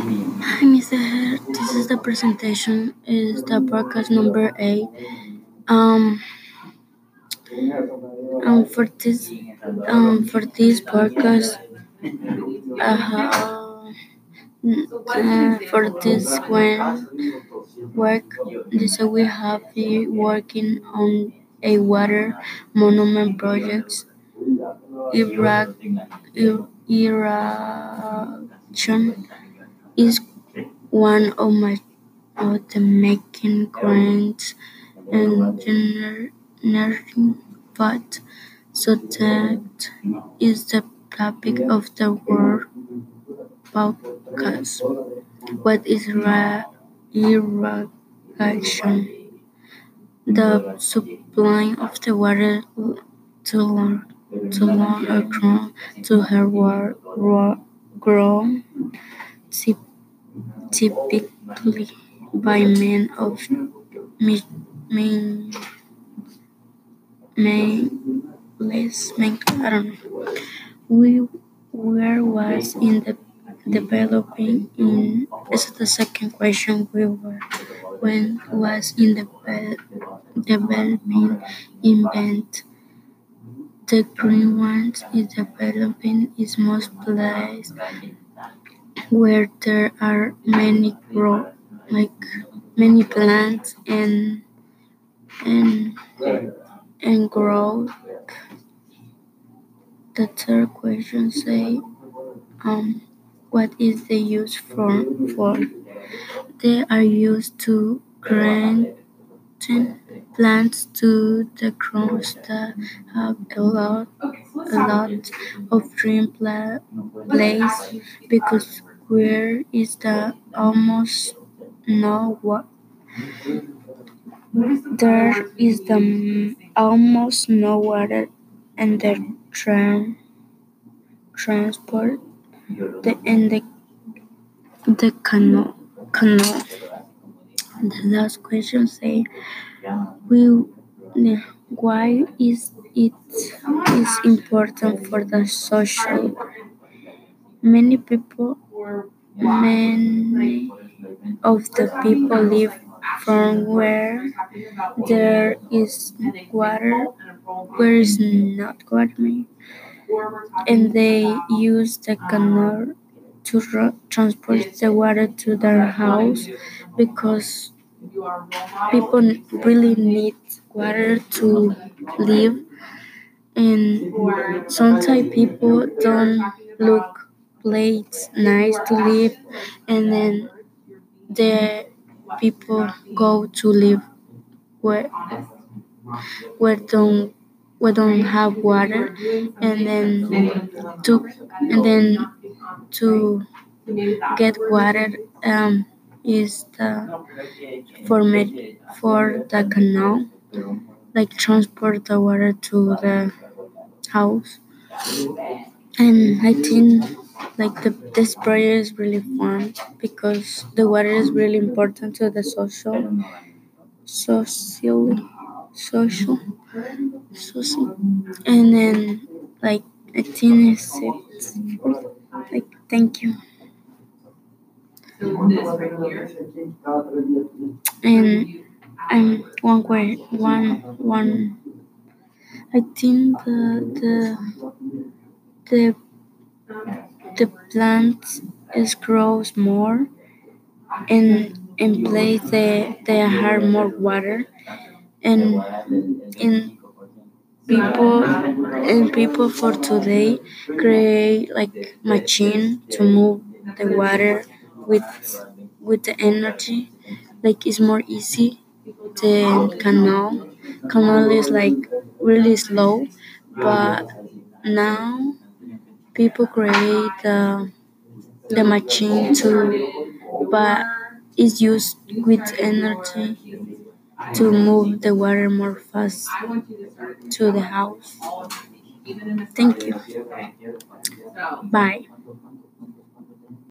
Hi, Mr. Head. This is the presentation. Is the podcast number eight. Um, um, for this, um, for this podcast, uh, uh, for this when work, this we have been working on a water monument project. Iraq, Ir- Irrigation is one of my the making grants engineering but so that is the topic of the world podcast. What is irrigation? The supply of the water to long to long a ground to her grow typically by men of main less main I don't know. We where was in the developing in is the second question we were when was in the developing invent the green ones is developing is most place where there are many grow like many plants and and and grow. The third question say um what is the use for for they are used to grant plants to the crops that have a lot a lot of green pla- place because where is the almost no what there is the almost no water and the tram transport the and the the canal canal the last question say will why is it is important for the social? Many people many of the people live from where there is water where is not water. And they use the canal to transport the water to their house because people really need water to live. And sometimes people don't look place nice to live and then the people go to live where where don't where don't have water and then to and then to get water um is the for me for the canal like transport the water to the house and I think like the this project is really fun because the water is really important to the social socially social social. And then like I think it's it. Like thank you. And and one way one one I think the the the the plant is grows more and in place they they have more water. And in people and people for today create like machine to move the water with with the energy. Like it's more easy than canal. Canal is like really slow but now people create the the machine to but is used with energy to move the water more fast to the house. Thank you. Bye.